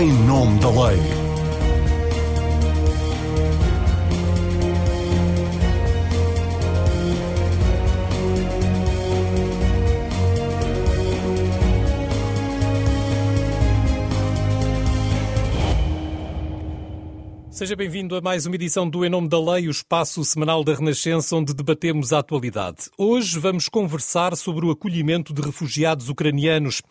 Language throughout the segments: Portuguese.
em nome da lei. Seja bem-vindo a mais uma edição do Em Nome da Lei, o espaço semanal da Renascença, onde debatemos a atualidade. Hoje vamos conversar sobre o acolhimento de refugiados ucranianos.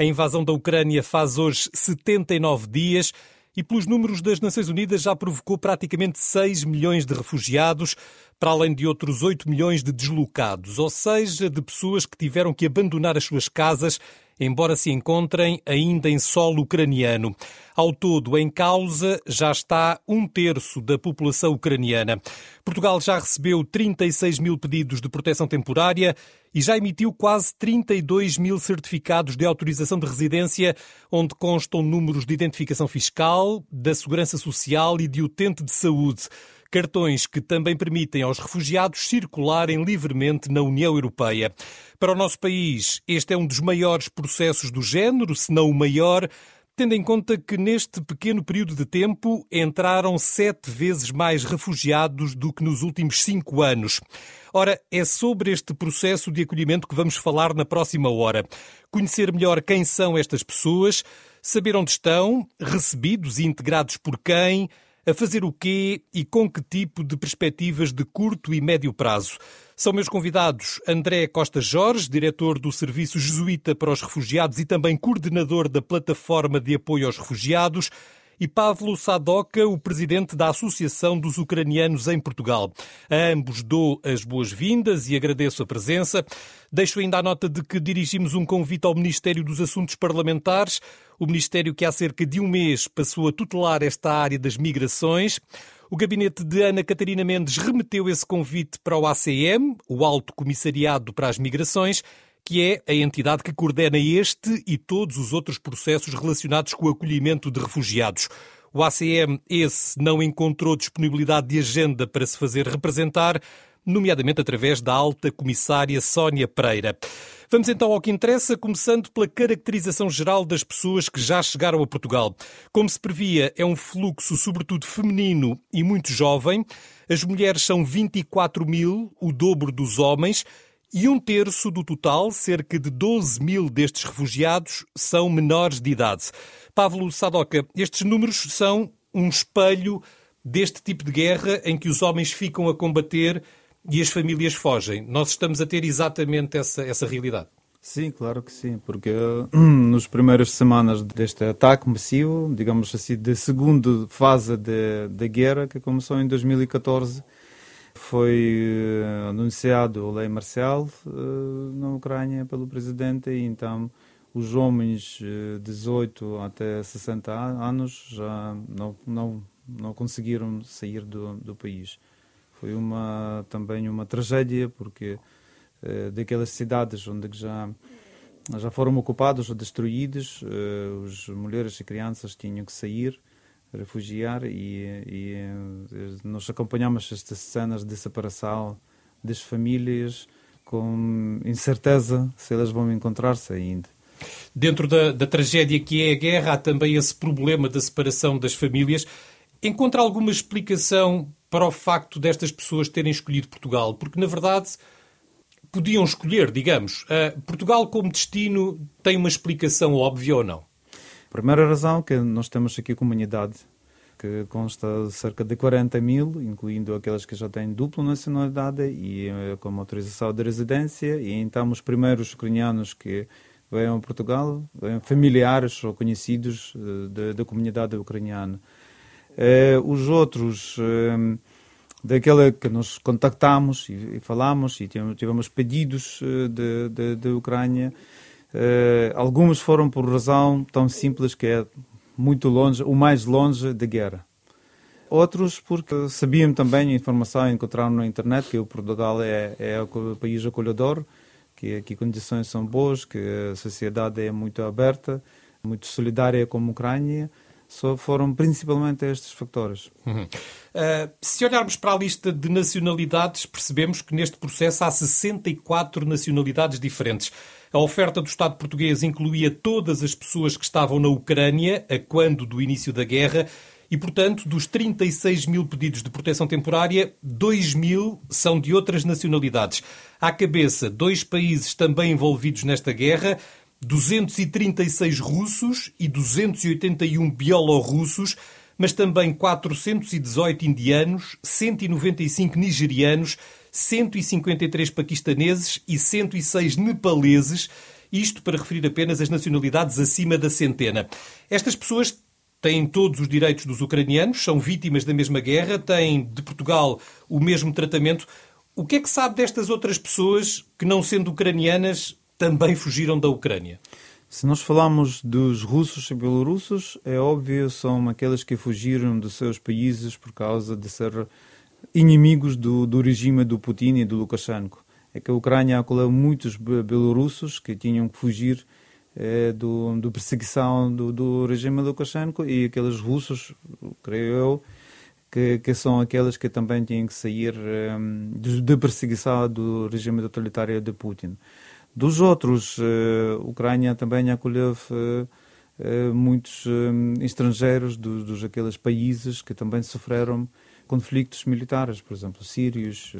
A invasão da Ucrânia faz hoje 79 dias e, pelos números das Nações Unidas, já provocou praticamente 6 milhões de refugiados, para além de outros 8 milhões de deslocados, ou seja, de pessoas que tiveram que abandonar as suas casas embora se encontrem ainda em solo ucraniano. Ao todo, em causa já está um terço da população ucraniana. Portugal já recebeu 36 mil pedidos de proteção temporária e já emitiu quase 32 mil certificados de autorização de residência, onde constam números de identificação fiscal, da segurança social e de utente de saúde. Cartões que também permitem aos refugiados circularem livremente na União Europeia. Para o nosso país, este é um dos maiores processos do género, se não o maior, tendo em conta que neste pequeno período de tempo entraram sete vezes mais refugiados do que nos últimos cinco anos. Ora, é sobre este processo de acolhimento que vamos falar na próxima hora. Conhecer melhor quem são estas pessoas, saber onde estão, recebidos e integrados por quem, a fazer o quê e com que tipo de perspectivas de curto e médio prazo? São meus convidados André Costa Jorge, diretor do Serviço Jesuíta para os Refugiados e também coordenador da Plataforma de Apoio aos Refugiados, e Pavlo Sadoka, o presidente da Associação dos Ucranianos em Portugal. A ambos dou as boas-vindas e agradeço a presença. Deixo ainda a nota de que dirigimos um convite ao Ministério dos Assuntos Parlamentares, o Ministério que há cerca de um mês passou a tutelar esta área das migrações. O gabinete de Ana Catarina Mendes remeteu esse convite para o ACM, o Alto Comissariado para as Migrações, que é a entidade que coordena este e todos os outros processos relacionados com o acolhimento de refugiados. O ACM, esse, não encontrou disponibilidade de agenda para se fazer representar, nomeadamente através da alta comissária Sónia Pereira. Vamos então ao que interessa, começando pela caracterização geral das pessoas que já chegaram a Portugal. Como se previa, é um fluxo sobretudo feminino e muito jovem. As mulheres são 24 mil, o dobro dos homens. E um terço do total, cerca de 12 mil destes refugiados, são menores de idade. Pavlo Sadoka, estes números são um espelho deste tipo de guerra em que os homens ficam a combater e as famílias fogem. Nós estamos a ter exatamente essa, essa realidade. Sim, claro que sim, porque nos primeiras semanas deste ataque massivo, digamos assim, da segunda fase da guerra, que começou em 2014, foi uh, anunciado a lei marcial uh, na Ucrânia pelo presidente e então os homens de uh, 18 até 60 anos já não, não, não conseguiram sair do, do país. Foi uma, também uma tragédia porque daquelas cidades onde já já foram ocupadas ou destruídas, as mulheres e crianças tinham que sair refugiar e, e nós acompanhamos estas cenas de separação das famílias com incerteza se elas vão encontrar-se ainda. Dentro da, da tragédia que é a guerra, há também esse problema da separação das famílias. Encontra alguma explicação para o facto destas pessoas terem escolhido Portugal? Porque, na verdade, podiam escolher, digamos. Uh, Portugal como destino tem uma explicação óbvia ou não? Primeira razão que nós temos aqui a comunidade que consta de cerca de 40 mil, incluindo aqueles que já têm dupla nacionalidade e eh, com autorização de residência, e então os primeiros ucranianos que vêm a Portugal, vêm familiares ou conhecidos eh, da comunidade ucraniana. Eh, os outros, daquela que nós contactamos e, e falamos, e tivemos, pedidos da Ucrânia, Uh, algumas foram por razão tão simples que é muito longe, o mais longe da guerra. Outros porque sabiam também a informação, encontraram na internet que o Portugal é, é o país acolhedor, que aqui condições são boas, que a sociedade é muito aberta, muito solidária com a Ucrânia. Só foram principalmente estes fatores. Uhum. Uh, se olharmos para a lista de nacionalidades, percebemos que neste processo há 64 nacionalidades diferentes. A oferta do Estado português incluía todas as pessoas que estavam na Ucrânia a quando do início da guerra e, portanto, dos 36 mil pedidos de proteção temporária, 2 mil são de outras nacionalidades. À cabeça, dois países também envolvidos nesta guerra, 236 russos e 281 bielorrussos, mas também 418 indianos, 195 nigerianos, 153 paquistaneses e 106 nepaleses, isto para referir apenas as nacionalidades acima da centena. Estas pessoas têm todos os direitos dos ucranianos, são vítimas da mesma guerra, têm de Portugal o mesmo tratamento. O que é que sabe destas outras pessoas que, não sendo ucranianas, também fugiram da Ucrânia? Se nós falamos dos russos e belorussos, é óbvio, são aqueles que fugiram dos seus países por causa de ser inimigos do, do regime do Putin e do Lukashenko. É que a Ucrânia acolheu muitos belorussos que tinham que fugir é, do, do perseguição do, do regime Lukashenko e aqueles russos, creio eu, que, que são aqueles que também têm que sair um, de, perseguição do regime totalitário de Putin. Dos outros, uh, a Ucrânia também acolheu uh, uh, muitos estrangeiros dos, dos aqueles países que também sofreram conflitos militares, por exemplo, sírios,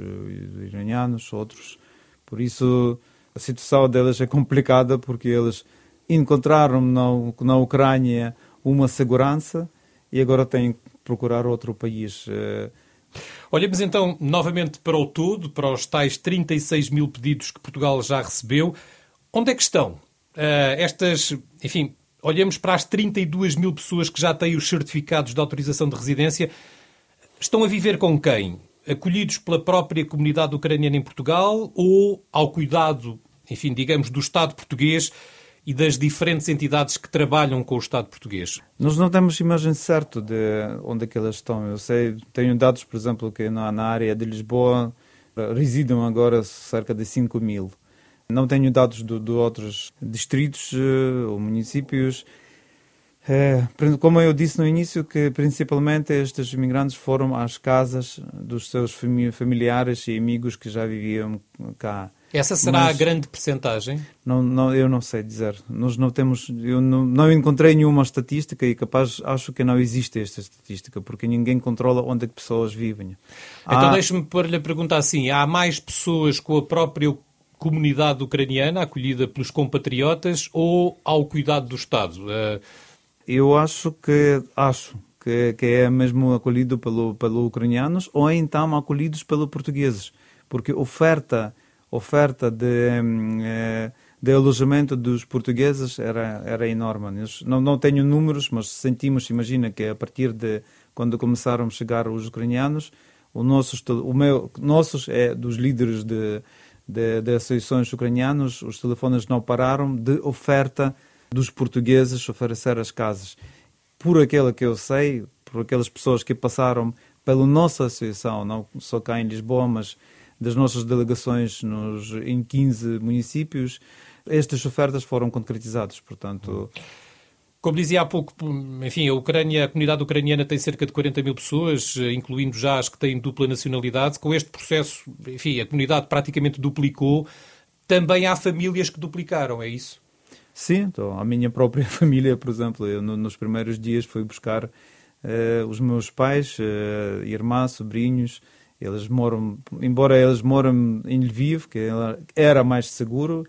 iranianos, outros. Por isso, a situação deles é complicada porque eles encontraram na, na Ucrânia uma segurança e agora têm que procurar outro país. Eh, Olhamos então novamente para o todo, para os tais 36 mil pedidos que Portugal já recebeu. Onde é que estão? Uh, estas, enfim, olhamos para as 32 mil pessoas que já têm os certificados de autorização de residência. Estão a viver com quem? Acolhidos pela própria comunidade ucraniana em Portugal ou ao cuidado, enfim, digamos, do Estado português? e das diferentes entidades que trabalham com o Estado português? Nós não temos imagem certa de onde é que elas estão. Eu sei, tenho dados, por exemplo, que na, na área de Lisboa residam agora cerca de 5 mil. Não tenho dados de, outros distritos uh, ou municípios. É, como eu disse no início, que principalmente estes imigrantes foram às casas dos seus familiares e amigos que já viviam cá. Essa será Mas, a grande percentagem? Não, não, eu não sei dizer. Nós não temos, eu não, não, encontrei nenhuma estatística e capaz acho que não existe esta estatística porque ninguém controla onde é que pessoas vivem. Então há... deixe-me pôr-lhe a pergunta assim: há mais pessoas com a própria comunidade ucraniana acolhida pelos compatriotas ou ao cuidado do Estado? Uh... Eu acho que acho que, que é mesmo acolhido pelo, pelo ucranianos ou então acolhidos pelos portugueses, porque oferta oferta de, eh, de alojamento dos portugueses era, era enorme. Não, não tenho números, mas sentimos, imagina que a partir de quando começaram a chegar os ucranianos, o nossos, o meu, nossos é dos líderes de, de, de associações ucranianos, os telefones não pararam de oferta dos portugueses oferecer as casas. Por aquela que eu sei, por aquelas pessoas que passaram pela nossa associação, não só cá em Lisboa, mas das nossas delegações nos, em 15 municípios, estas ofertas foram concretizadas, portanto... Como dizia há pouco, enfim, a Ucrânia, a comunidade ucraniana tem cerca de 40 mil pessoas, incluindo já as que têm dupla nacionalidade. Com este processo, enfim, a comunidade praticamente duplicou. Também há famílias que duplicaram, é isso? Sim, então, a minha própria família, por exemplo, eu nos primeiros dias fui buscar uh, os meus pais, uh, irmã, sobrinhos, eles moram, embora eles moram em Lviv, que era mais seguro,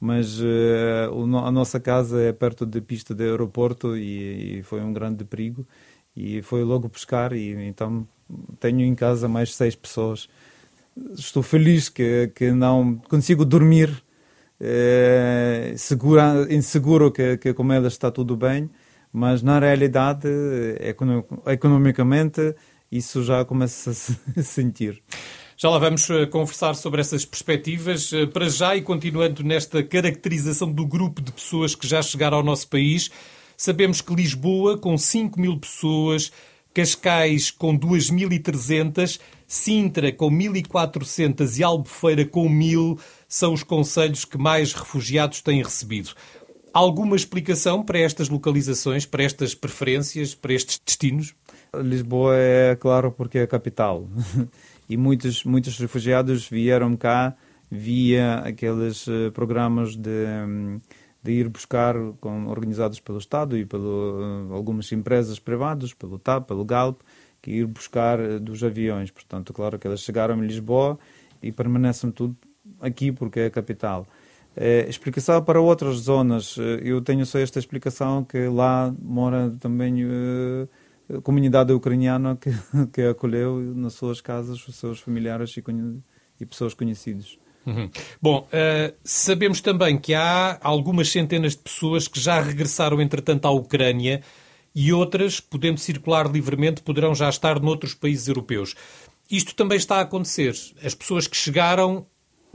mas uh, a nossa casa é perto da pista do aeroporto e, e, foi um grande perigo. E foi logo buscar e então tenho em casa mais seis pessoas. Estou feliz que, que não consigo dormir é, segura, inseguro que, que com elas está tudo bem, mas na realidade, economicamente, isso já começa a se sentir. Já lá vamos eh, conversar sobre essas perspectivas. Eh, para já, e continuando nesta caracterização do grupo de pessoas que já chegaram ao nosso país, sabemos que Lisboa, com 5 mil pessoas, Cascais, com 2.300, Sintra, com 1.400 e Albufeira, com 1.000, são os conselhos que mais refugiados têm recebido. Alguma explicação para estas localizações, para estas preferências, para estes destinos? Lisboa é claro porque é a capital e muitos muitos refugiados vieram cá via aqueles uh, programas de, de ir buscar, com, organizados pelo Estado e por uh, algumas empresas privadas, pelo TAP, pelo GALP, que ir buscar uh, dos aviões. Portanto, claro que elas chegaram em Lisboa e permanecem tudo aqui porque é a capital. É, explicação para outras zonas, eu tenho só esta explicação que lá mora também a comunidade ucraniana que, que acolheu nas suas casas os seus familiares e, e pessoas conhecidas. Uhum. Bom, uh, sabemos também que há algumas centenas de pessoas que já regressaram, entretanto, à Ucrânia e outras, podendo circular livremente, poderão já estar noutros países europeus. Isto também está a acontecer. As pessoas que chegaram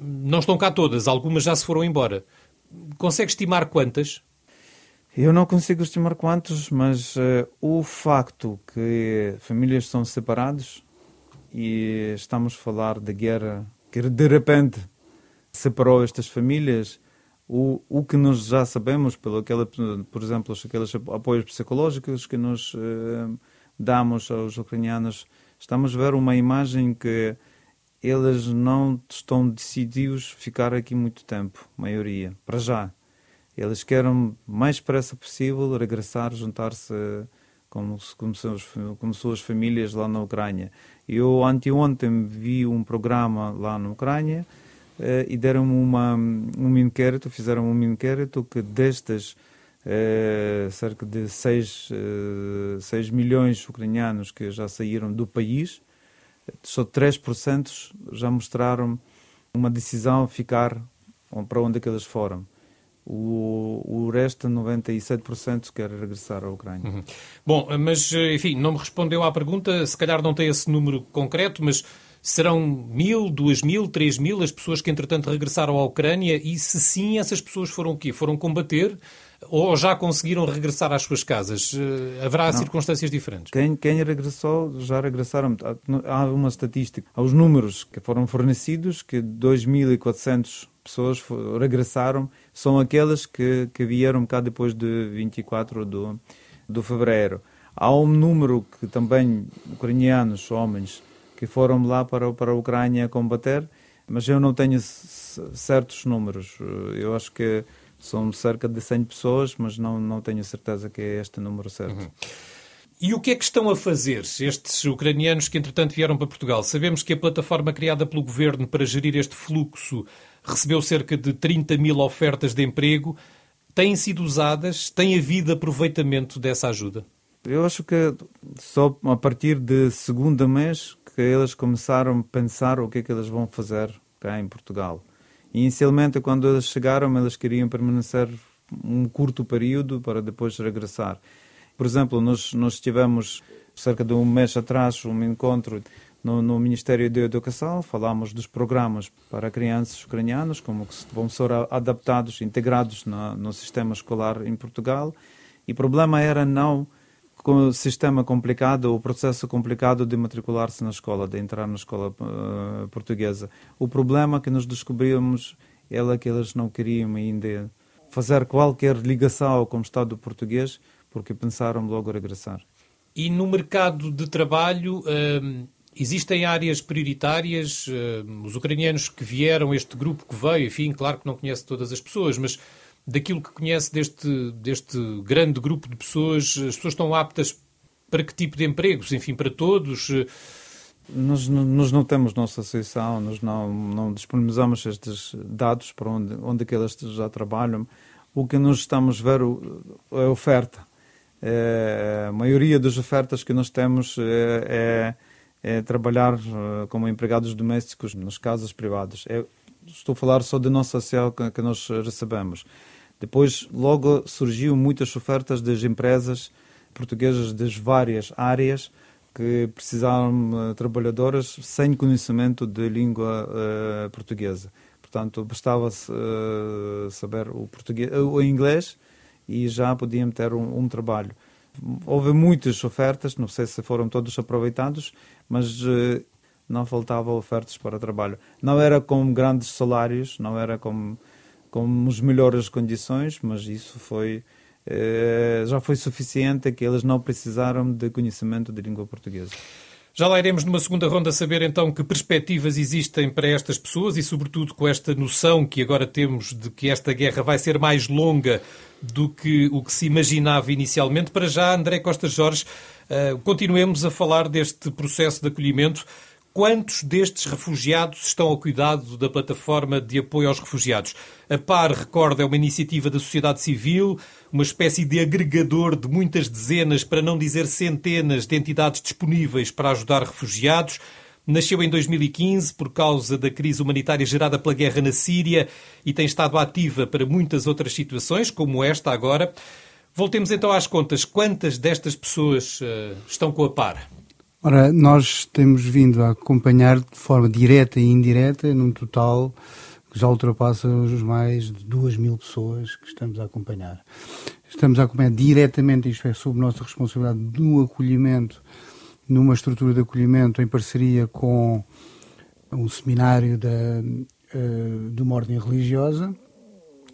não estão cá todas, algumas já se foram embora. Consegue estimar quantas? Eu não consigo estimar quantos, mas uh, o facto que famílias são separadas e estamos a falar de guerra que de repente separou estas famílias, o, o que nós já sabemos, pelo aquela, por exemplo, aqueles apoios psicológicos que nós uh, damos aos ucranianos, estamos a ver uma imagem que eles não estão decididos ficar aqui muito tempo, maioria, para já. Eles querem, mais depressa possível, regressar, juntar-se com, com, seus, com suas famílias lá na Ucrânia. Eu, anteontem, vi um programa lá na Ucrânia eh, e deram uma, um inquérito, fizeram um inquérito que destas eh, cerca de 6, eh, 6 milhões ucranianos que já saíram do país, só 3% já mostraram uma decisão a ficar para onde é que eles foram. O, o resto, 97%, quer regressar à Ucrânia. Uhum. Bom, mas, enfim, não me respondeu à pergunta, se calhar não tem esse número concreto, mas serão mil, duas mil, três mil as pessoas que, entretanto, regressaram à Ucrânia e, se sim, essas pessoas foram o quê? Foram combater ou já conseguiram regressar às suas casas? Eh, haverá não. circunstâncias diferentes? Quem, quem regressou, já regressaram. Há uma estatística. Há os números que foram fornecidos, que 2.400 pessoas regressaram, são aquelas que, que vieram cá depois de 24 de, de fevereiro. Há um número que também ucranianos, homens, que foram lá para, para a Ucrânia combater, mas eu não tenho certos números. Eu acho que são cerca de 100 pessoas, mas não, não tenho certeza que é este número certo. Uhum. E o que é que estão a fazer estes ucranianos que, entretanto, vieram para Portugal? Sabemos que a plataforma criada pelo governo para gerir este fluxo recebeu cerca de 30 mil ofertas de emprego. Têm sido usadas? Tem havido aproveitamento dessa ajuda? Eu acho que só a partir de segunda mês que eles começaram a pensar o que é que eles vão fazer cá em Portugal. Inicialmente, quando eles chegaram, eles queriam permanecer um curto período para depois regressar. Por exemplo, nós, nós tivemos cerca de um mês atrás um encontro no, no, Ministério da Educação, falámos dos programas para crianças ucranianas, como que vão ser adaptados, integrados na, no sistema escolar em Portugal. E o problema era não com o sistema complicado, o processo complicado de matricular-se na escola, de entrar na escola uh, portuguesa. O problema que nós descobrimos era que eles não queriam ainda fazer qualquer ligação com o Estado português, porque pensaram logo regressar. E no mercado de trabalho, uh, existem áreas prioritárias? Uh, os ucranianos que vieram, este grupo que veio, enfim, claro que não conhece todas as pessoas, mas daquilo que conhece deste, deste grande grupo de pessoas, as pessoas estão aptas para que tipo de empregos? Enfim, para todos? Nós, nós não temos nossa associação, nós não, não disponibilizamos estes dados para onde, onde que eles já trabalham. O que nós estamos a ver é a oferta. É, a maioria das ofertas que nós temos é, é, é trabalhar eh, como empregados domésticos nas casas privadas. É, estou a falar só da nossa associação que, que nós recebemos. Depois, logo surgiu muitas ofertas das empresas portuguesas das várias áreas que precisavam de uh, trabalhadoras sem conhecimento de língua uh, portuguesa. Portanto, bastava uh, saber o, português, o inglês e já podiam ter um, um, trabalho. Houve muitas ofertas, não sei se foram todos aproveitados, mas não faltavam ofertas para trabalho. Não era com grandes salários, não era com com as melhores condições, mas isso foi eh, já foi suficiente que eles não precisaram de conhecimento de língua portuguesa. Já lá iremos numa segunda ronda saber então que perspectivas existem para estas pessoas e, sobretudo, com esta noção que agora temos de que esta guerra vai ser mais longa do que o que se imaginava inicialmente. Para já, André Costa Jorge, uh, continuemos a falar deste processo de acolhimento. Quantos destes refugiados estão ao cuidado da plataforma de apoio aos refugiados? A PAR, recorda, é uma iniciativa da sociedade civil, uma espécie de agregador de muitas dezenas, para não dizer centenas, de entidades disponíveis para ajudar refugiados. Nasceu em 2015 por causa da crise humanitária gerada pela guerra na Síria e tem estado ativa para muitas outras situações, como esta agora. Voltemos então às contas. Quantas destas pessoas uh, estão com a PAR? Ora, nós temos vindo a acompanhar de forma direta e indireta, num total que já ultrapassa os mais de duas mil pessoas que estamos a acompanhar. Estamos a acompanhar diretamente, isto é, sob nossa responsabilidade, no acolhimento, numa estrutura de acolhimento em parceria com um seminário da, uh, de uma ordem religiosa,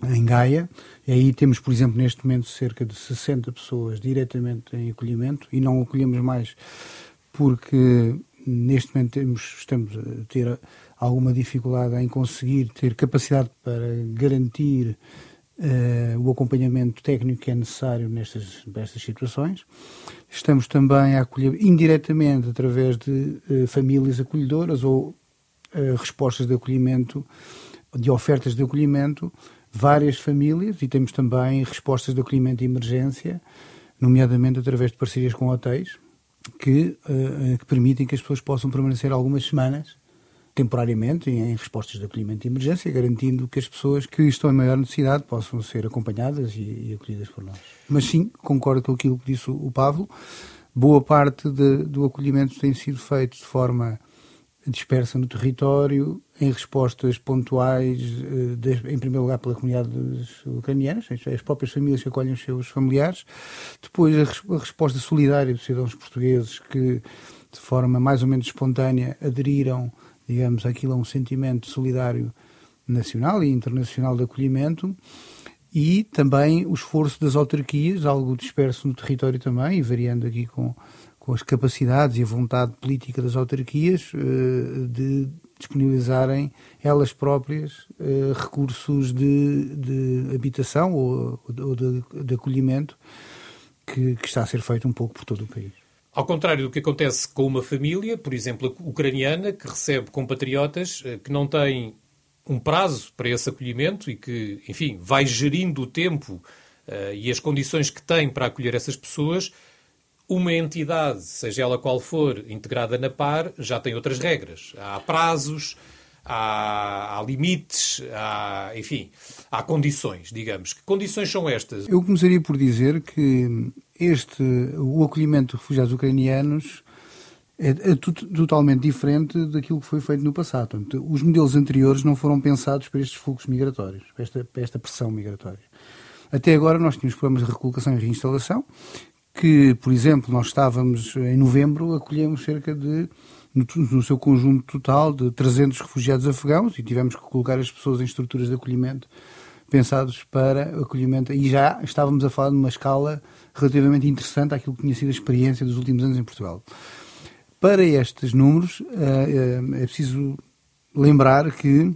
em Gaia, e aí temos, por exemplo, neste momento cerca de 60 pessoas diretamente em acolhimento e não acolhemos mais porque neste momento temos, estamos a ter alguma dificuldade em conseguir ter capacidade para garantir uh, o acompanhamento técnico que é necessário nestas, nestas situações. Estamos também a acolher indiretamente através de uh, famílias acolhedoras ou uh, respostas de acolhimento, de ofertas de acolhimento, várias famílias e temos também respostas de acolhimento de emergência, nomeadamente através de parcerias com hotéis que, uh, que permitem que as pessoas possam permanecer algumas semanas temporariamente em respostas de acolhimento de emergência, garantindo que as pessoas que estão em maior necessidade possam ser acompanhadas e, e acolhidas por nós. Mas sim, concordo com aquilo que disse o Pablo, boa parte de, do acolhimento tem sido feito de forma dispersa no território, em respostas pontuais, eh, em primeiro lugar pela comunidade ucraniana, as próprias famílias que acolhem os seus familiares, depois a, resposta solidária dos cidadãos portugueses que, de forma mais ou menos espontânea, aderiram, digamos, aquilo a um sentimento solidário nacional e internacional de acolhimento, e também o esforço das autarquias, algo disperso no território também, e variando aqui com com as capacidades e a vontade política das autarquias eh, de disponibilizarem elas próprias eh, recursos de, de habitação ou, ou de, de, acolhimento que, que está a ser feito um pouco por todo o país. Ao contrário do que acontece com uma família, por exemplo, ucraniana, que recebe compatriotas eh, que não têm um prazo para esse acolhimento e que, enfim, vai gerindo o tempo uh, e as condições que tem para acolher essas pessoas, uma entidade, seja ela qual for, integrada na PAR, já tem outras regras. Há prazos, há, há, limites, há, enfim, há condições, digamos. Que condições são estas? Eu começaria por dizer que este, o acolhimento de refugiados ucranianos é, é totalmente diferente daquilo que foi feito no passado. Portanto, os modelos anteriores não foram pensados para estes fluxos migratórios, para esta, para esta pressão migratória. Até agora nós tínhamos programas de recolocação e reinstalação que, por exemplo, nós estávamos em novembro, acolhemos cerca de, no, seu conjunto total, de 300 refugiados afegãos e tivemos que colocar as pessoas em estruturas de acolhimento pensados para acolhimento. E já estávamos a falar de uma escala relativamente interessante àquilo que tinha sido a experiência dos últimos anos em Portugal. Para estes números, eh, eh, é preciso lembrar que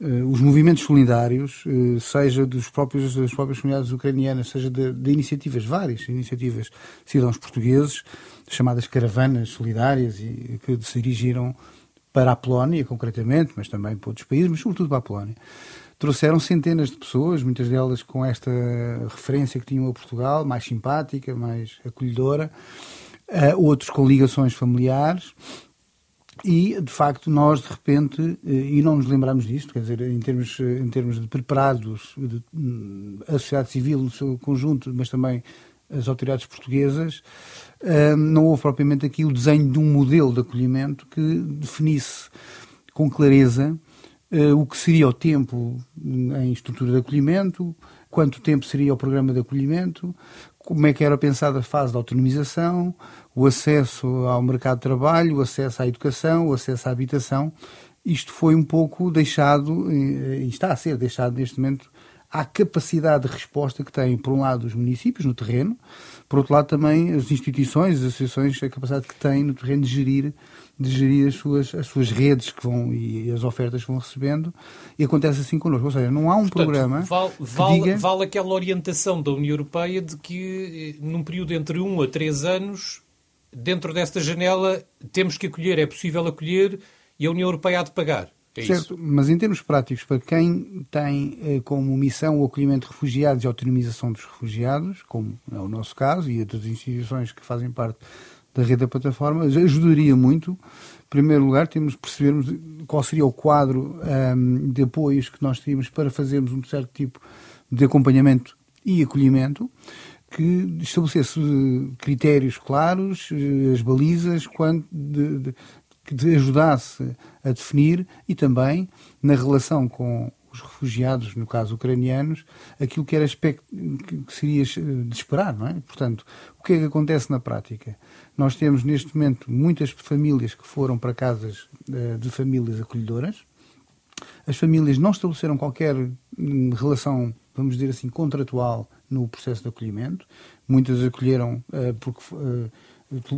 os movimentos solidários, eh, seja dos próprios, das próprias comunidades ucranianas, seja de, de iniciativas, várias iniciativas de cidadãos portugueses, chamadas caravanas solidárias, e que se dirigiram para a Polónia, concretamente, mas também para outros países, mas sobretudo para a Polónia. Trouxeram centenas de pessoas, muitas delas com esta referência que tinham a Portugal, mais simpática, mais acolhedora, uh, outros com ligações familiares, e, de facto, nós, de repente, eh, e não nos lembramos disto, quer dizer, em termos, eh, em termos de preparados, de, hum, a sociedade civil no seu conjunto, mas também as autoridades portuguesas, hum, não houve propriamente aqui o desenho de um modelo de acolhimento que definisse com clareza eh, o que seria o tempo em estrutura de acolhimento, quanto tempo seria o programa de acolhimento, como é que era pensada a fase de autonomização, o acesso ao mercado de trabalho, o acesso à educação, o acesso à habitação. Isto foi um pouco deixado, e está a ser deixado neste momento, à capacidade de resposta que têm, por um lado, os municípios no terreno, por outro lado, também as instituições, as associações, a capacidade que têm no terreno de gerir, de gerir as, suas, as suas redes que vão e as ofertas que vão recebendo, e acontece assim connosco. Ou seja, não há um Portanto, programa. Vale, vale, diga... vale aquela orientação da União Europeia de que, num período entre um a três anos, dentro desta janela, temos que acolher, é possível acolher e a União Europeia há de pagar. É certo, isso. mas em termos práticos, para quem tem eh, como missão o acolhimento de refugiados e a autonomização dos refugiados, como é o nosso caso e das instituições que fazem parte da rede da plataforma, ajudaria muito. Em primeiro lugar, temos de percebermos qual seria o quadro um, ehm, de apoios que nós teríamos para fazermos um certo tipo de acompanhamento e acolhimento que estabelecesse critérios claros, eh, as balizas, quanto de, de, que ajudasse a definir e também na relação com os refugiados, no caso ucranianos, aquilo que era que seria de esperar, não é? Portanto, o que é que acontece na prática? Nós temos neste momento muitas famílias que foram para casas eh, de famílias acolhedoras. As famílias não estabeleceram qualquer hum, relação, vamos dizer assim, contratual no processo de acolhimento. Muitas acolheram uh, porque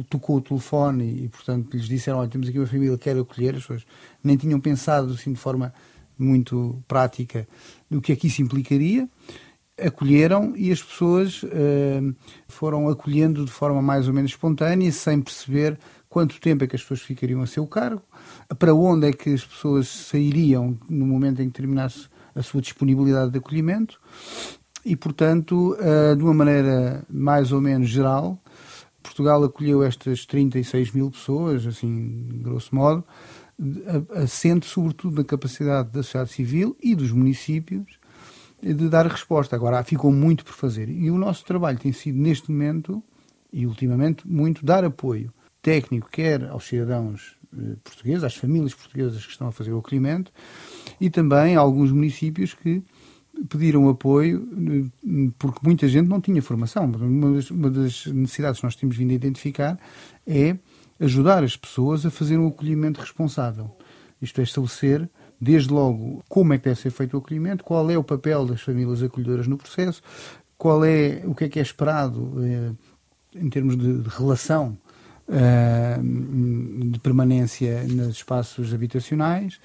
tocou o telefone e, portanto, lhes disseram: Olha, temos aqui uma família que quer acolher. As pessoas nem tinham pensado assim de forma muito prática no que é que isso implicaria. Acolheram e as pessoas uh, foram acolhendo de forma mais ou menos espontânea, sem perceber quanto tempo é que as pessoas ficariam a seu cargo, para onde é que as pessoas sairiam no momento em que terminasse a sua disponibilidade de acolhimento e, portanto, uh, de uma maneira mais ou menos geral, Portugal acolheu estas 36 mil pessoas, assim, grosso modo, assente sobretudo na capacidade da sociedade civil e dos municípios de dar resposta. Agora, ficou muito por fazer. E o nosso trabalho tem sido, neste momento, e ultimamente, muito dar apoio técnico, quer aos cidadãos eh, portugueses, às famílias portuguesas que estão a fazer o acolhimento, e também a alguns municípios que pediram apoio porque muita gente não tinha formação. Uma das, uma das, necessidades que nós temos vindo a identificar é ajudar as pessoas a fazer um acolhimento responsável. Isto é, estabelecer, desde logo, como é que deve ser feito o acolhimento, qual é o papel das famílias acolhedoras no processo, qual é, o que é que é esperado eh, em termos de, de relação eh, de permanência nos espaços habitacionais,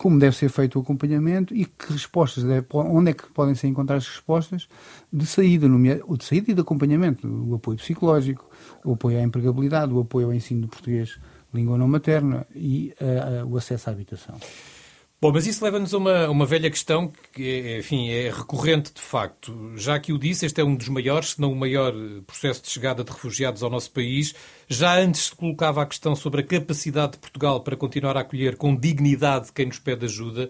como deve ser feito o acompanhamento e que respostas, deve, onde é que podem ser encontradas respostas de saída, ou de saída e de acompanhamento, o apoio psicológico, o apoio à empregabilidade, o apoio ao ensino de português língua não materna e uh, o acesso à habitação. Bom, mas isso leva-nos a uma, uma velha questão que, é, enfim, é recorrente de facto. Já que o disse, este é um dos maiores, se não o maior processo de chegada de refugiados ao nosso país. Já antes se colocava a questão sobre a capacidade de Portugal para continuar a acolher com dignidade quem nos pede ajuda.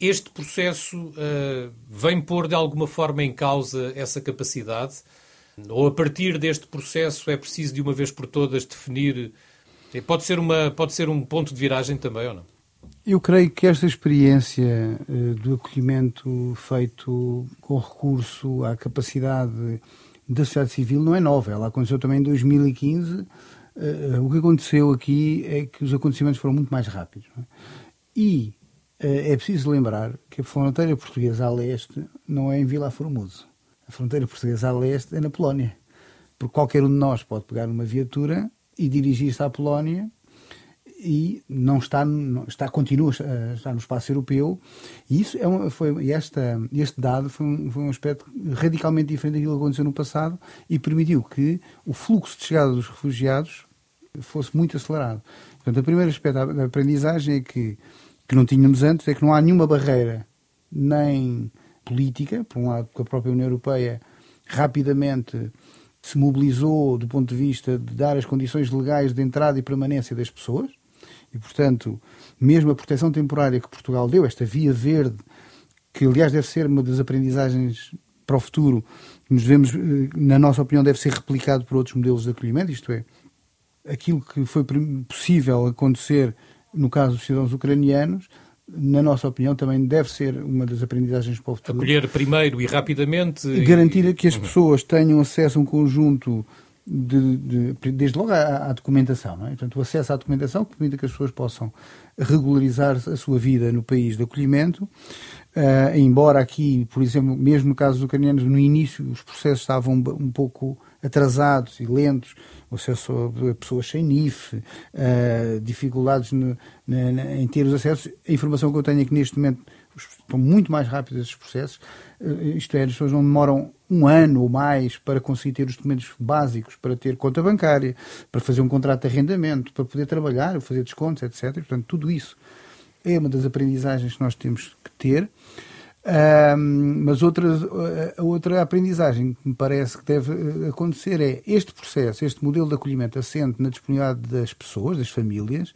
Este processo uh, vem pôr de alguma forma em causa essa capacidade? Ou a partir deste processo é preciso de uma vez por todas definir. Pode ser, uma, pode ser um ponto de viragem também ou não? Eu creio que esta experiência uh, do acolhimento feito com recurso à capacidade da sociedade civil não é nova. Ela aconteceu também em 2015. Uh, eh, o que aconteceu aqui é que os acontecimentos foram muito mais rápidos. É? E é preciso lembrar que a fronteira portuguesa a leste não é em Vila Formoso. A fronteira portuguesa a leste é na Polónia. Porque qualquer um de nós pode pegar uma viatura e dirigir-se à Polónia e não está, está continua a estar no espaço europeu e isso é uma, foi esta este dado foi um, foi um aspecto radicalmente diferente daquilo que aconteceu no passado e permitiu que o fluxo de chegada dos refugiados fosse muito acelerado. Portanto, o primeiro aspecto da aprendizagem é que que não tínhamos antes é que não há nenhuma barreira nem política, por um lado, porque a própria União Europeia rapidamente se mobilizou do ponto de vista de dar as condições legais de entrada e permanência das pessoas, e, portanto, mesmo a proteção temporária que Portugal deu, esta via verde, que aliás deve ser uma das aprendizagens para o futuro, nos devemos, eh, na nossa opinião, deve ser replicado por outros modelos de acolhimento, isto é, aquilo que foi possível acontecer no caso dos cidadãos ucranianos, na nossa opinião, também deve ser uma das aprendizagens para o futuro. Acolher primeiro e rapidamente. Garantir e... que as pessoas tenham acesso a um conjunto de, de, desde logo à, à documentação, é? Portanto, o acesso à documentação que permite que as pessoas possam regularizar a sua vida no país de acolhimento, Uh, embora aqui, por exemplo, mesmo no caso dos ucranianos, no início os processos estavam um pouco atrasados e lentos, o acesso a pessoas sem NIF, uh, dificuldades no, na, na, em ter os acessos. A informação que eu tenho é que neste momento estão muito mais rápidos esses processos, uh, isto é, as pessoas não demoram um ano ou mais para conseguir ter os documentos básicos, para ter conta bancária, para fazer um contrato de arrendamento, para poder trabalhar, fazer descontos, etc. Portanto, tudo isso é uma das aprendizagens que nós temos que ter. Um, mas outra, a outra aprendizagem que me parece que deve eh, acontecer é este processo, este modelo de acolhimento assente na disponibilidade das pessoas, das famílias,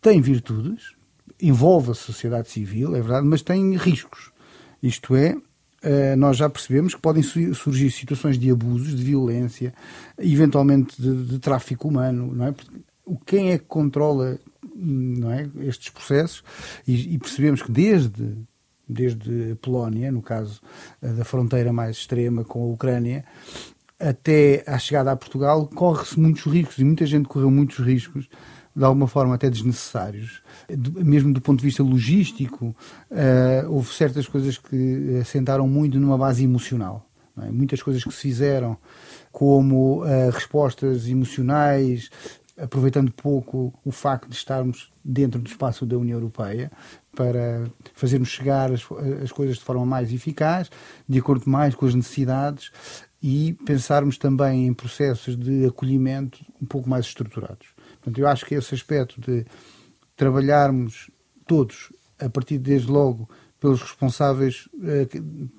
tem virtudes, envolve a sociedade civil, é verdade, mas tem riscos. Isto é, eh, nós já percebemos que podem surgir situações de abusos, de violência, eventualmente de, de tráfico humano, não é? Porque quem é que controla não é, estes processos e, e percebemos que desde desde a Polónia, no caso eh, da fronteira mais extrema com a Ucrânia, até à chegada a Portugal, corre-se muitos riscos e muita gente correu muitos riscos, de alguma forma até desnecessários. Mesmo do ponto de vista logístico, uh, houve certas coisas que assentaram muito numa base emocional. É? Muitas coisas que se fizeram, como uh, respostas emocionais, aproveitando pouco o facto de estarmos dentro do espaço da União Europeia, para fazermos chegar as, as coisas de forma mais eficaz, de acordo mais com as necessidades e pensarmos também em processos de acolhimento um pouco mais estruturados. Portanto, eu acho que esse aspecto de trabalharmos todos, a partir desde logo pelos responsáveis, eh,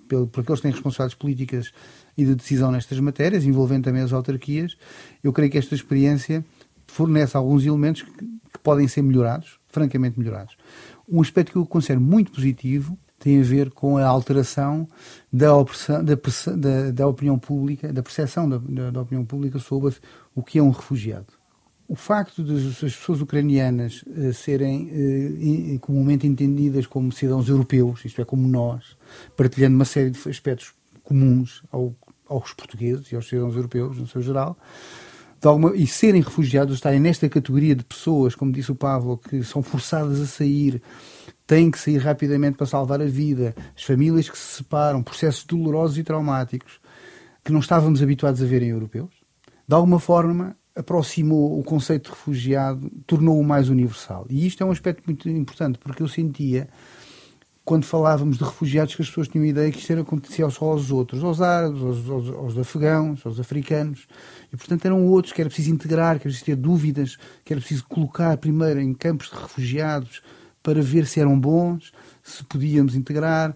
por aqueles que têm responsabilidades políticas e de decisão nestas matérias, envolvendo também as autarquias, eu creio que esta experiência fornece alguns elementos que, que podem ser melhorados, francamente melhorados. Um aspecto que eu considero muito positivo tem a ver com a alteração da, opressão, da, da, da opinião pública, da percepção da, da, opinião pública sobre o que é um refugiado. O facto de as pessoas ucranianas uh, serem uh, comumente entendidas como cidadãos europeus, isto é, como nós, partilhando uma série de aspectos comuns ao, aos portugueses e aos cidadãos europeus, no seu geral, alguma, e serem refugiados, estarem nesta categoria de pessoas, como disse o Pablo, que são forçadas a sair, têm que sair rapidamente para salvar a vida, as famílias que se separam, processos dolorosos e traumáticos que não estávamos habituados a ver em europeus, de alguma forma aproximou o conceito de refugiado, tornou-o mais universal. E isto é um aspecto muito importante, porque eu sentia quando falávamos de refugiados, que as pessoas tinham a ideia que isto era acontecia só aos outros, aos árabes, aos, aos, aos, afegãos, aos africanos. E, portanto, eram outros que era preciso integrar, que era preciso ter dúvidas, que era preciso colocar primeiro em campos de refugiados para ver se eram bons, se podíamos integrar.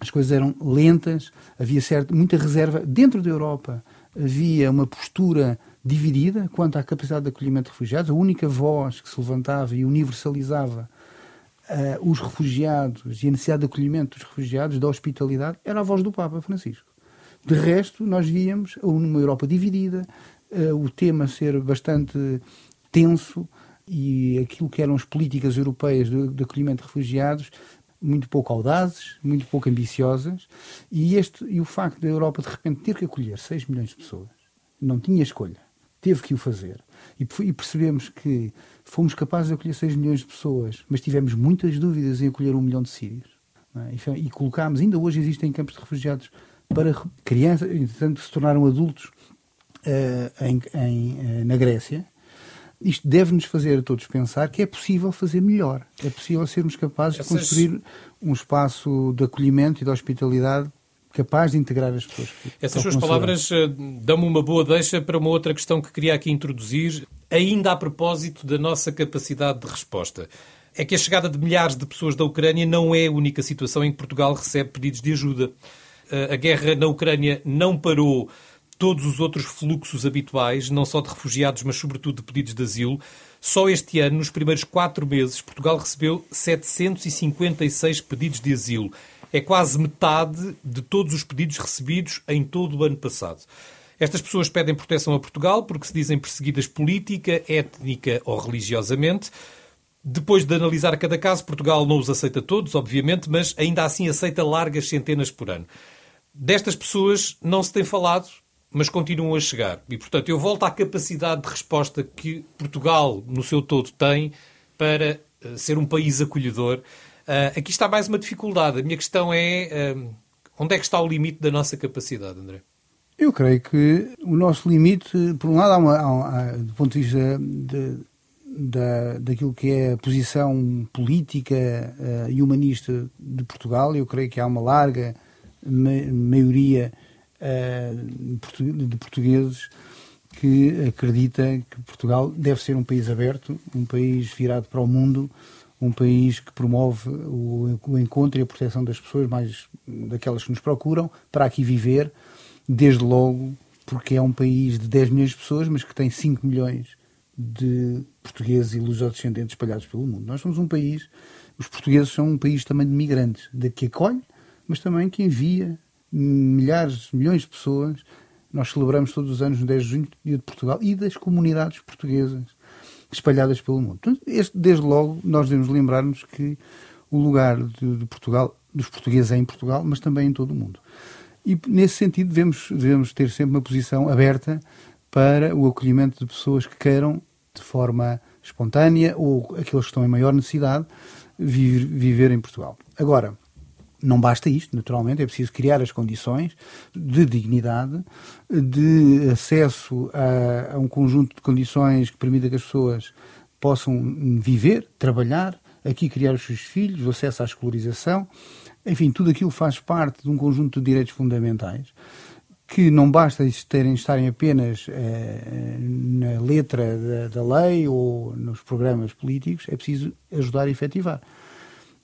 As coisas eram lentas, havia certo, muita reserva. Dentro da Europa havia uma postura dividida quanto à capacidade de acolhimento de refugiados. A única voz que se levantava e universalizava uh, os refugiados e a necessidade de acolhimento dos refugiados, da hospitalidade, era a voz do Papa Francisco. De resto, nós víamos uma Europa dividida, uh, o tema ser bastante tenso e aquilo que eram as políticas europeias de, de acolhimento de refugiados muito pouco audazes, muito pouco ambiciosas, e, este, e o facto da Europa de repente ter que acolher 6 milhões de pessoas, não tinha escolha, teve que o fazer. E, e percebemos que fomos capazes de acolher 6 milhões de pessoas, mas tivemos muitas dúvidas em acolher um milhão de sírios. É? E, e colocámos, ainda hoje existem campos de refugiados para crianças, entretanto se tornaram adultos uh, em, em, uh, na Grécia. Isto deve-nos fazer a todos pensar que é possível fazer melhor. É possível sermos capazes Essas... de construir um espaço de acolhimento e de hospitalidade capaz de integrar as pessoas. Essas suas palavras uh, dão-me uma boa deixa para uma outra questão que queria aqui introduzir, ainda a propósito da nossa capacidade de resposta. É que a chegada de milhares de pessoas da Ucrânia não é a única situação em que Portugal recebe pedidos de ajuda. Uh, a guerra na Ucrânia não parou todos os outros fluxos habituais, não só de refugiados, mas sobretudo de pedidos de asilo. Só este ano, nos primeiros quatro meses, Portugal recebeu 756 pedidos de asilo é quase metade de todos os pedidos recebidos em todo o ano passado. Estas pessoas pedem proteção a Portugal porque se dizem perseguidas política, étnica ou religiosamente. Depois de analisar cada caso, Portugal não os aceita todos, obviamente, mas ainda assim aceita largas centenas por ano. Destas pessoas não se tem falado, mas continuam a chegar. E, portanto, eu volto à capacidade de resposta que Portugal, no seu todo, tem para eh, ser um país acolhedor Uh, aqui está mais uma dificuldade. A minha questão é uh, onde é que está o limite da nossa capacidade, André? Eu creio que o nosso limite, por um lado, há uma, há, do ponto de vista de, da, daquilo que é a posição política uh, e humanista de Portugal, eu creio que há uma larga maioria de portugueses que acredita que Portugal deve ser um país aberto, um país virado para o mundo, um país que promove o, o encontro e a proteção das pessoas, mais daquelas que nos procuram, para aqui viver, desde logo porque é um país de 10 milhões de pessoas, mas que tem 5 milhões de portugueses e lusodescendentes espalhados pelo mundo. Nós somos um país, os portugueses são um país também de migrantes, de que acolhe, mas também que envia milhares, milhões de pessoas. Nós celebramos todos os anos, no 10 de junho, Dia de Portugal e das comunidades portuguesas espalhadas pelo mundo. Este, desde logo, nós devemos lembrar-nos que o lugar de, de, Portugal, dos portugueses é em Portugal, mas também em todo o mundo. E, nesse sentido, devemos, devemos ter sempre uma posição aberta para o acolhimento de pessoas que queiram, de forma espontânea, ou aqueles que estão em maior necessidade, viver em Portugal. Agora, não basta isto, naturalmente, é preciso criar as condições de dignidade, de acesso a, a um conjunto de condições que permita que as pessoas possam viver, trabalhar, aqui criar os seus filhos, o acesso à escolarização, enfim, tudo aquilo faz parte de um conjunto de direitos fundamentais que não basta estarem, estarem apenas eh, na letra da, da, lei ou nos programas políticos, é preciso ajudar a efetivar.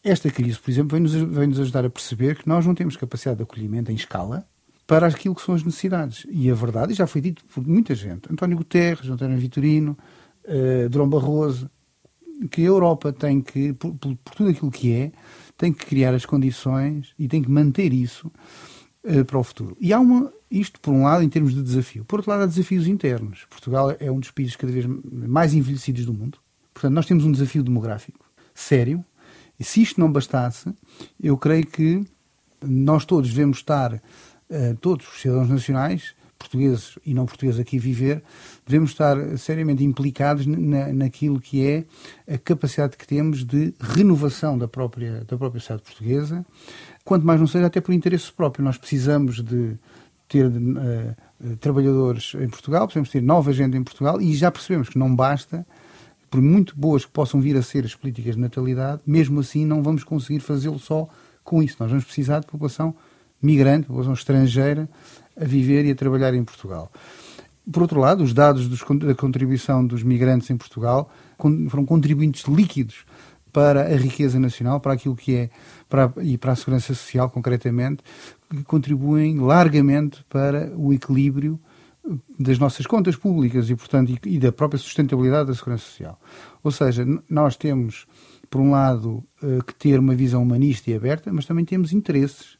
Esta crise, por exemplo, vem-nos vem -nos ajudar a perceber que nós não temos capacidade de acolhimento em escala para aquilo que são as necessidades. E a verdade, e já foi dito por muita gente, António Guterres, António Vitorino, uh, Barroso, que a Europa tem que, por, por, por, tudo aquilo que é, tem que criar as condições e tem que manter isso uh, para o futuro. E há uma, isto por um lado em termos de desafio. Por outro lado, há desafios internos. Portugal é um dos países cada vez mais envelhecidos do mundo. Portanto, nós temos um desafio demográfico sério, e se isto não bastasse, eu creio que nós todos devemos estar, uh, todos os cidadãos nacionais, portugueses e não portugueses aqui viver, devemos estar seriamente implicados na, naquilo que é a capacidade que temos de renovação da própria, da própria sociedade portuguesa, quanto mais não seja até por interesse próprio. Nós precisamos de ter uh, trabalhadores em Portugal, precisamos ter nova gente em Portugal e já percebemos que não basta por muito boas que possam vir a ser as políticas de natalidade, mesmo assim não vamos conseguir fazê-lo só com isso. Nós vamos precisar de população migrante, população estrangeira, a viver e a trabalhar em Portugal. Por outro lado, os dados dos, da contribuição dos migrantes em Portugal foram contribuintes líquidos para a riqueza nacional, para aquilo que é para, e para a segurança social, concretamente, que contribuem largamente para o equilíbrio das nossas contas públicas e, portanto, e, e, da própria sustentabilidade da segurança social. Ou seja, nós temos, por um lado, eh, que ter uma visão humanista e aberta, mas também temos interesses,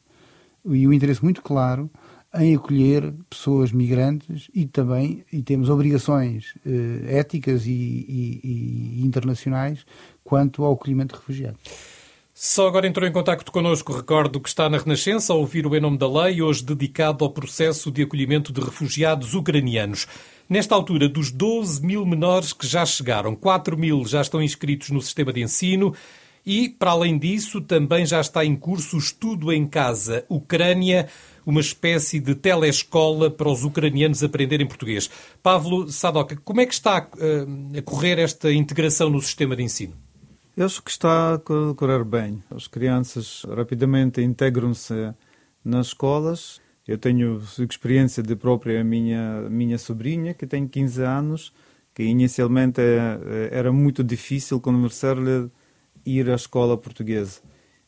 e um interesse muito claro, em acolher pessoas migrantes e também e temos obrigações eh, éticas e, e, e internacionais quanto ao acolhimento de refugiados. Só agora entrou em contato connosco, recordo que está na Renascença a ouvir o Em Nome da Lei, hoje dedicado ao processo de acolhimento de refugiados ucranianos. Nesta altura, dos 12 mil menores que já chegaram, 4 mil já estão inscritos no sistema de ensino e, para além disso, também já está em curso o estudo em casa Ucrânia, uma espécie de telescola para os ucranianos aprenderem português. Pavlo Sadok, como é que está eh, a correr esta integração no sistema de ensino? Eu acho que está a correr bem. As crianças rapidamente integram-se nas escolas. Eu tenho experiência de própria minha minha sobrinha, que tem 15 anos, que inicialmente eh, era muito difícil convencer-lhe ir à escola portuguesa.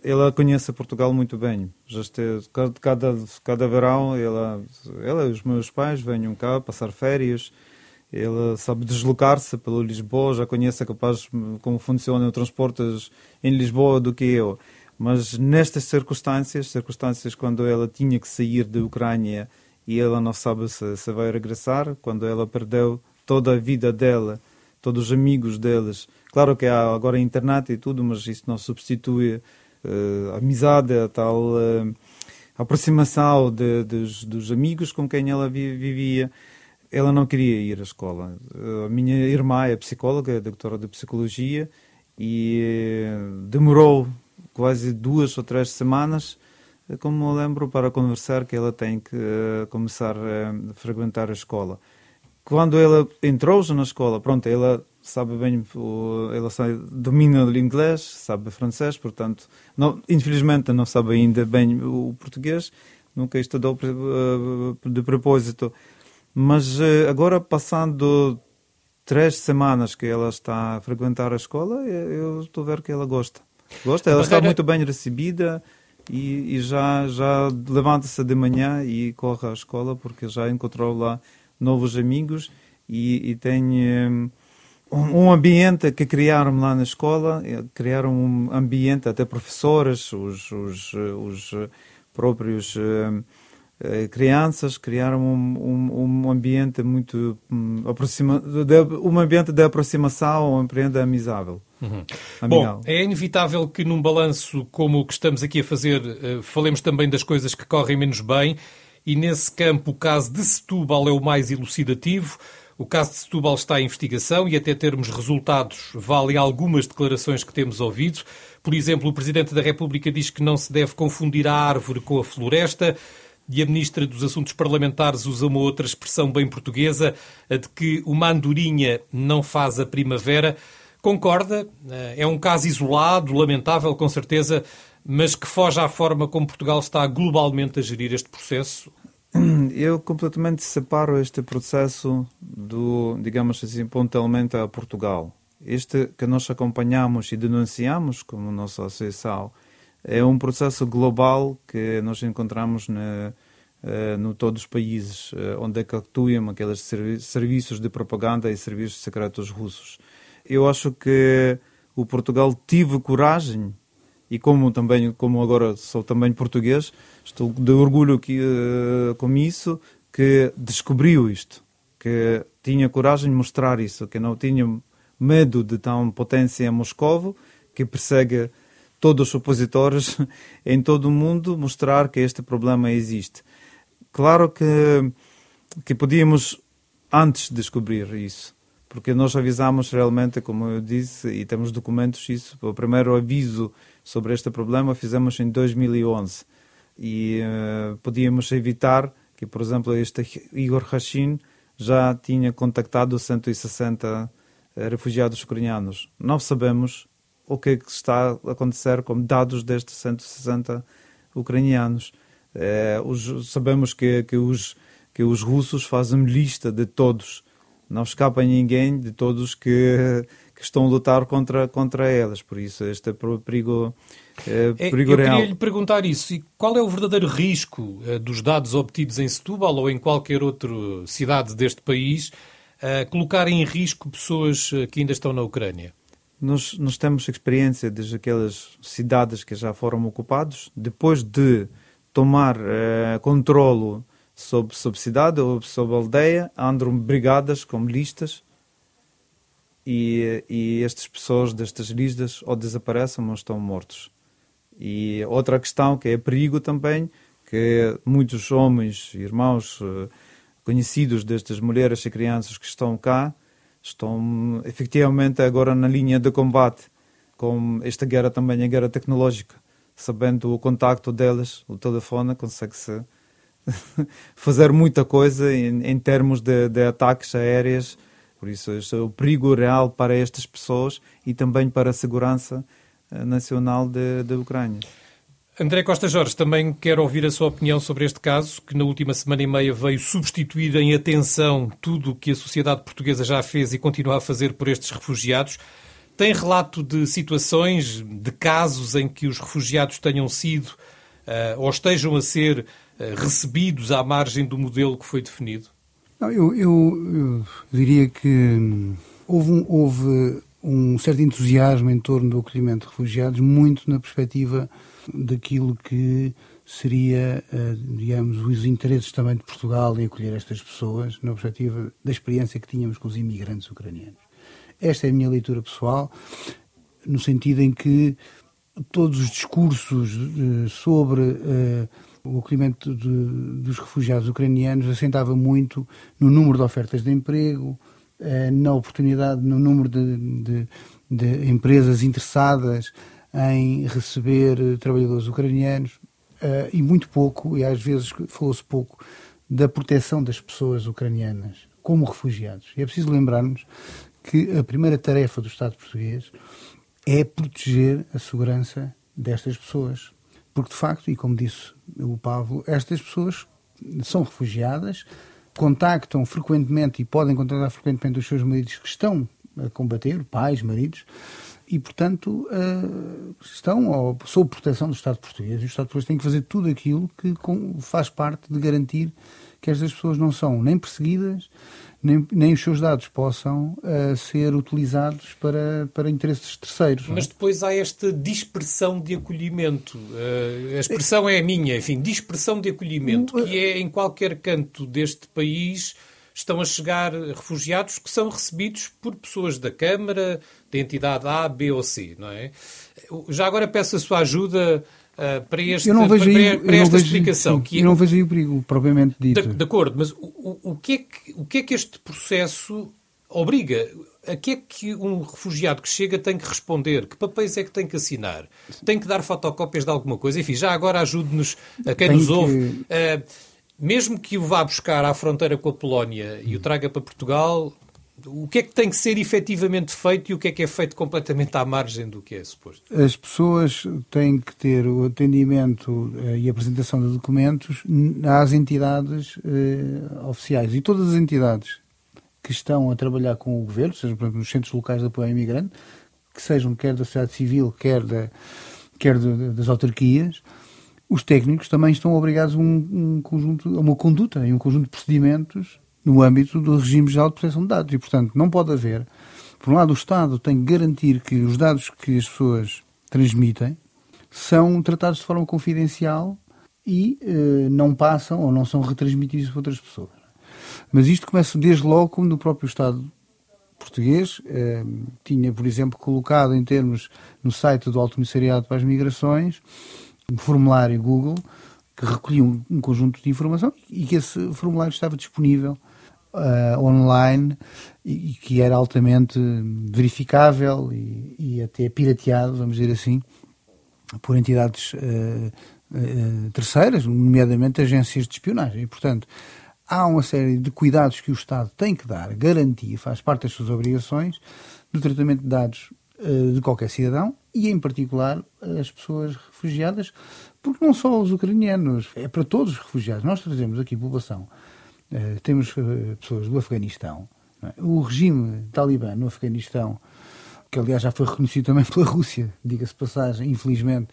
Ela conhece Portugal muito bem. Já esteve, cada, cada verão, ela, ela e os meus pais vêm cá passar férias ele sabe deslocar-se pelo Lisboa, já conhece capaz como funciona o transporte em Lisboa do que eu. Mas nestas circunstâncias, circunstâncias quando ela tinha que sair da Ucrânia e ela não sabe se, se vai regressar, quando ela perdeu toda a vida dela, todos os amigos deles. Claro que há agora a internet e tudo, mas isso não substitui uh, a amizade, a tal uh, aproximação de, dos, dos amigos com quem ela vivia ela não queria ir à escola. A minha irmã é psicóloga, é doutora de psicologia, e eh, demorou quase duas ou três semanas, como me lembro, para conversar que ela tem que começar a frequentar a escola. Quando ela entrou na escola, pronto, ela sabe bem, ela sabe, domina o inglês, sabe francês, portanto, não, infelizmente não sabe ainda bem o português, nunca estudou eh, de propósito. Mas eh, agora, passando três semanas que ela está a frequentar a escola, eu estou a ver que ela gosta. Gosta, ela está muito bem recebida e, e já, já levanta-se de manhã e corre à escola porque já encontrou lá novos amigos e, e tem eh, um ambiente que criaram lá na escola, eh, criaram um ambiente, até professores, os, os, os próprios crianças, criaram um, um, um ambiente muito um, aproxima, de, um ambiente de aproximação, um ambiente amigável. Uhum. Bom, é inevitável que num balanço como o que estamos aqui a fazer, uh, falemos também das coisas que correm menos bem, e nesse campo o caso de Setúbal é o mais elucidativo. O caso de Setúbal está em investigação e até termos resultados valem algumas declarações que temos ouvido. Por exemplo, o Presidente da República diz que não se deve confundir a árvore com a floresta e a Ministra dos Assuntos Parlamentares usa uma outra expressão bem portuguesa, a de que uma andorinha não faz a primavera. Concorda? É um caso isolado, lamentável, com certeza, mas que foge à forma como Portugal está globalmente a gerir este processo? Eu completamente separo este processo do, digamos assim, pontualmente a Portugal. Este que nós acompanhamos e denunciamos como nossa associação é um processo global que nós encontramos na, uh, no todos os países uh, onde é atuam aqueles servi serviços de propaganda e serviços secretos russos. Eu acho que o Portugal teve coragem e como também como agora sou também português estou de orgulho que, uh, com isso que descobriu isto que tinha coragem de mostrar isso que não tinha medo de tão potência Moscovo que persegue todos os opositores em todo o mundo mostrar que este problema existe. Claro que que podíamos antes descobrir isso porque nós avisamos realmente, como eu disse, e temos documentos isso, o primeiro aviso sobre este problema fizemos em 2011 e uh, podíamos evitar que, por exemplo, este Igor Hashin já tinha contactado 160 eh, refugiados ucranianos. Não sabemos o que, é que está a acontecer com dados destes 160 ucranianos. É, os, sabemos que, que, os, que os russos fazem lista de todos não escapa a ninguém de todos que, que estão a lutar contra, contra elas. Por isso, este é perigo, é, é perigo Eu real. queria lhe perguntar isso. E qual é o verdadeiro risco uh, dos dados obtidos em Setúbal ou em qualquer outra cidade deste país uh, colocar em risco pessoas que ainda estão na Ucrânia? Nós, nós temos experiência desde aquelas cidades que já foram ocupadas, depois de tomar uh, controlo sob, sob cidade ou sob aldeia, andam brigadas como listas e, e estas pessoas destas listas ou desaparecem ou estão mortos. E outra questão que é perigo também, que muitos homens, irmãos eh, conhecidos destas mulheres e crianças que estão cá, estão efetivamente agora na linha de combate com esta guerra também é guerra tecnológica. Sabendo o contacto delas, o telefone consegue-se fazer muita coisa em, em termos de, de, ataques aéreos. Por isso, este é o perigo real para estas pessoas e também para a segurança eh, nacional da Ucrânia. André Costa Jorge, também quero ouvir a sua opinião sobre este caso, que na última semana e meia veio substituir em atenção tudo o que a sociedade portuguesa já fez e continua a fazer por estes refugiados. Tem relato de situações, de casos em que os refugiados tenham sido uh, ou estejam a ser uh, recebidos à margem do modelo que foi definido? Não, eu, eu, eu, diria que hum, houve um, houve um certo entusiasmo em torno do acolhimento de refugiados, muito na perspectiva daquilo que seria, uh, digamos, os interesses também de Portugal em acolher estas pessoas, na perspectiva da experiência que tínhamos com os imigrantes ucranianos. Esta é a minha leitura pessoal, no sentido em que todos os discursos uh, sobre uh, o acolhimento de, dos refugiados ucranianos assentava muito no número de ofertas de emprego, na oportunidade, no número de, de, de empresas interessadas em receber trabalhadores ucranianos uh, e muito pouco, e às vezes falou-se pouco, da proteção das pessoas ucranianas como refugiados. E é preciso lembrarmos que a primeira tarefa do Estado português é proteger a segurança destas pessoas. Porque, de facto, e como disse o Pablo, estas pessoas são refugiadas, contactam frequentemente e podem contactar frequentemente os seus maridos que estão a combater, pais, maridos, e, portanto, uh, estão ou, sob proteção do Estado português. E o Estado português tem que fazer tudo aquilo que faz parte de garantir que estas pessoas não são nem perseguidas, nem, nem os seus dados possam uh, ser utilizados para, para interesses terceiros. É? Mas depois há esta dispersão de acolhimento. Uh, a expressão é a minha, enfim, dispersão de acolhimento, que é em qualquer canto deste país estão a chegar refugiados que são recebidos por pessoas da Câmara, da entidade A, B ou C, não é? Já agora peço a sua ajuda uh, para, este, para, aí, para esta vejo, explicação. Sim, que eu não vejo aí o perigo, propriamente dito. De, de acordo, mas o, o, o, que é que, o que é que este processo obriga? A que é que um refugiado que chega tem que responder? Que papéis é que tem que assinar? Tem que dar fotocópias de alguma coisa? Enfim, já agora ajude-nos a quem tem nos ouve. Uh, mesmo que o vá buscar à fronteira com a Polónia e o traga para Portugal, o que é que tem que ser efetivamente feito e o que é que é feito completamente à margem do que é suposto? As pessoas têm que ter o atendimento eh, e apresentação de documentos às entidades eh, oficiais. E todas as entidades que estão a trabalhar com o governo, seja por exemplo, nos centros locais de apoio ao imigrante, que sejam quer da sociedade civil, quer, da, quer de, das autarquias, os técnicos também estão obrigados a um, um conjunto, a uma conduta e um conjunto de procedimentos no âmbito do regime geral de proteção de dados. E, portanto, não pode haver. Por um lado, o Estado tem que garantir que os dados que as pessoas transmitem são tratados de forma confidencial e eh, não passam ou não são retransmitidos por outras pessoas. Mas isto começa desde logo quando o próprio Estado português eh, tinha, por exemplo, colocado em termos no site do Alto Comissariado para as Migrações um formulário Google que recolhia um, um conjunto de informação e que esse formulário estava disponível uh, online e, e, que era altamente verificável e, e, até pirateado, vamos dizer assim, por entidades uh, uh, terceiras, nomeadamente agências de espionagem. E, portanto, há uma série de cuidados que o Estado tem que dar, garantia, faz parte das suas obrigações, do tratamento de dados de qualquer cidadão e, em particular, as pessoas refugiadas, porque não só os ucranianos, é para todos os refugiados. Nós trazemos aqui população eh, temos uh, pessoas do Afeganistão. É? O regime talibã no Afeganistão, que aliás já foi reconhecido também pela Rússia, diga-se passagem, infelizmente,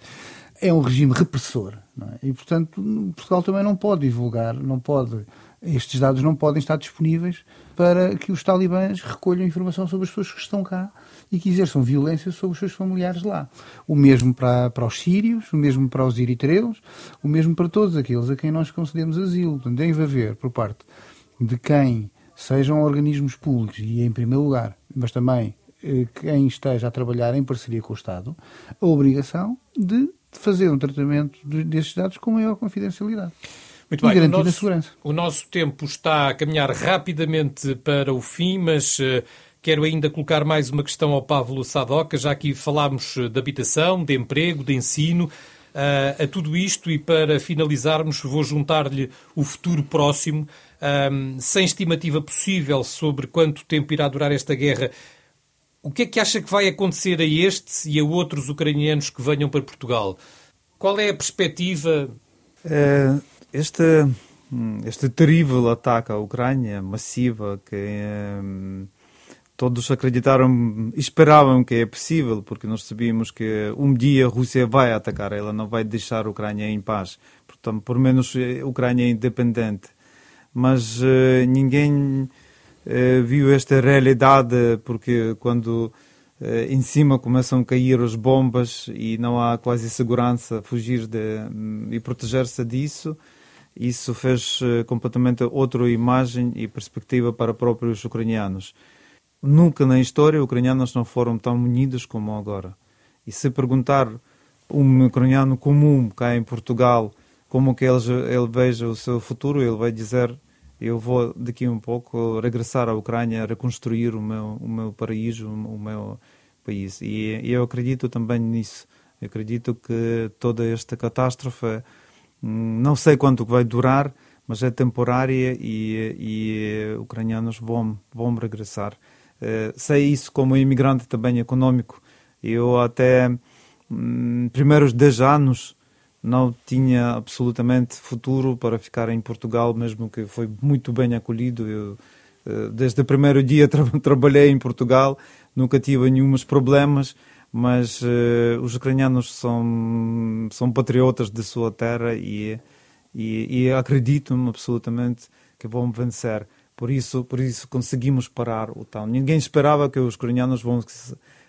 é um regime repressor. É? E, portanto, Portugal também não pode divulgar, não pode, estes dados não podem estar disponíveis para que os talibãs recolham informação sobre as pessoas que estão cá e que exerçam violência sobre os seus familiares lá. O mesmo para, para os sírios, o mesmo para os eritreus, o mesmo para todos aqueles a quem nós concedemos asilo. Portanto, deve haver, por parte de quem sejam organismos públicos e, em primeiro lugar, mas também eh, quem esteja a trabalhar em parceria com o Estado, a obrigação de fazer um tratamento desses dados com maior confidencialidade. Muito bem, o nosso, o nosso, tempo está a caminhar rapidamente para o fim, mas uh, Quero ainda colocar mais uma questão ao Pablo Sadoca, já que falámos de habitação, de emprego, de ensino. Uh, a tudo isto e para finalizarmos vou juntar-lhe o futuro próximo, um, sem estimativa possível sobre quanto tempo irá durar esta guerra. O que é que acha que vai acontecer a este e a outros ucranianos que venham para Portugal? Qual é a perspectiva? Uh, este, hum, este terrível ataque à Ucrânia, massiva, que uh, todos acreditaram, esperavam que é possível, porque nós sabíamos que um dia a Rússia vai atacar, ela não vai deixar a Ucrânia em paz. Portanto, por menos a eh, Ucrânia é independente. Mas uh, ninguém uh, viu esta realidade, porque quando uh, em cima começam a cair as bombas e não há quase segurança fugir de, um, e proteger-se disso, isso fez completamente outra imagem e perspectiva para próprios ucranianos. Nunca na história ucranianos não foram tão unidos como agora. E se perguntar um ucraniano comum cá em Portugal como que ele, ele veja o seu futuro, ele vai dizer eu vou daqui um pouco regressar à Ucrânia, reconstruir o meu, o meu paraíso, o meu país. E, e eu acredito também nisso. Eu acredito que toda esta catástrofe, hum, não sei quanto vai durar, mas é temporária e, e ucranianos vão, vão regressar. Uh, sei isso como imigrante também econômico. Eu até hum, primeiros 10 anos não tinha absolutamente futuro para ficar em Portugal, mesmo que foi muito bem acolhido. Eu, uh, desde o primeiro dia tra trabalhei em Portugal, nunca tive nenhum problemas, mas uh, os ucranianos são, são patriotas de sua terra e e, e acredito absolutamente que vão vencer. Por isso, por isso conseguimos parar o tal. Ninguém esperava que os ucranianos vão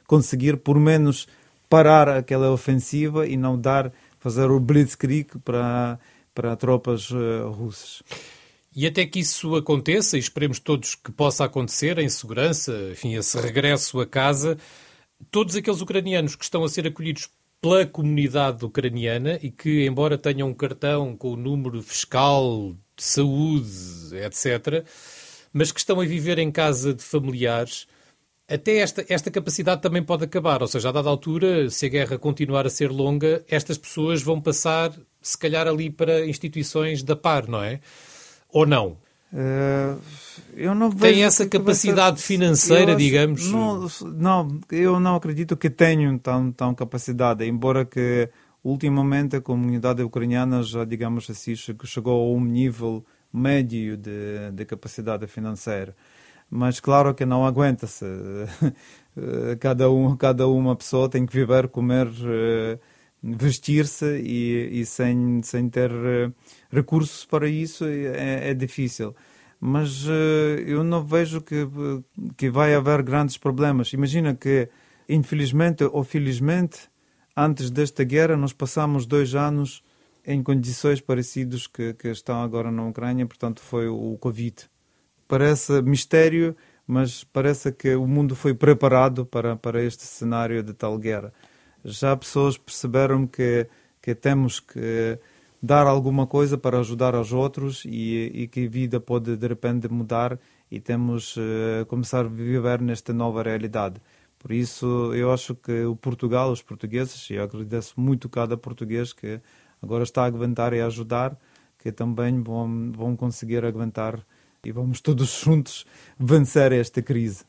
conseguir, por menos, parar aquela ofensiva e não dar, fazer o blitzkrieg para, para tropas uh, russas. E até que isso aconteça, e esperemos todos que possa acontecer em segurança, enfim, esse regresso a casa, todos aqueles ucranianos que estão a ser acolhidos pela comunidade ucraniana e que, embora tenham um cartão com o número fiscal, de saúde, etc., mas que estão a viver em casa de familiares, até esta, esta capacidade também pode acabar. Ou seja, a dada altura, se a guerra continuar a ser longa, estas pessoas vão passar, se calhar, ali para instituições da par, não é? Ou não? Uh, eu não Tem essa capacidade financeira, acho, digamos? Não, não, eu não acredito que tenham tão, tão capacidade, embora que ultimamente a comunidade ucraniana já, digamos assim, chegou a um nível médio de, de capacidade financeira. Mas claro que não aguenta-se. cada, um, cada uma pessoa tem que viver, comer, eh, vestir-se e, e sem, sem ter eh, recursos para isso é, é difícil. Mas eu não vejo que, que vai haver grandes problemas. Imagina que, infelizmente ou felizmente, antes desta guerra, nós passamos dois anos em condições parecidas que, que estão agora na Ucrânia, portanto, foi o Covid. Parece mistério, mas parece que o mundo foi preparado para, para este cenário de tal guerra. Já pessoas perceberam que, que temos que dar alguma coisa para ajudar aos outros e, e que a vida pode de repente mudar e temos uh, começar a viver nesta nova realidade. Por isso, eu acho que o Portugal, os portugueses, e eu agradeço muito cada português que agora está a aguentar e a ajudar, que também vão, vão conseguir aguentar e vamos todos juntos vencer esta crise.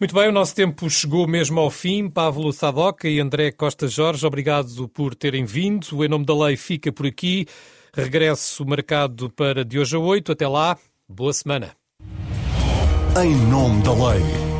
Muito bem, o nosso tempo chegou mesmo ao fim. Pablo Sadoca e André Costa Jorge, obrigado por terem vindo. O Em Nome da Lei fica por aqui. Regresso marcado para de hoje a oito. Até lá, boa semana. Em Nome da Lei.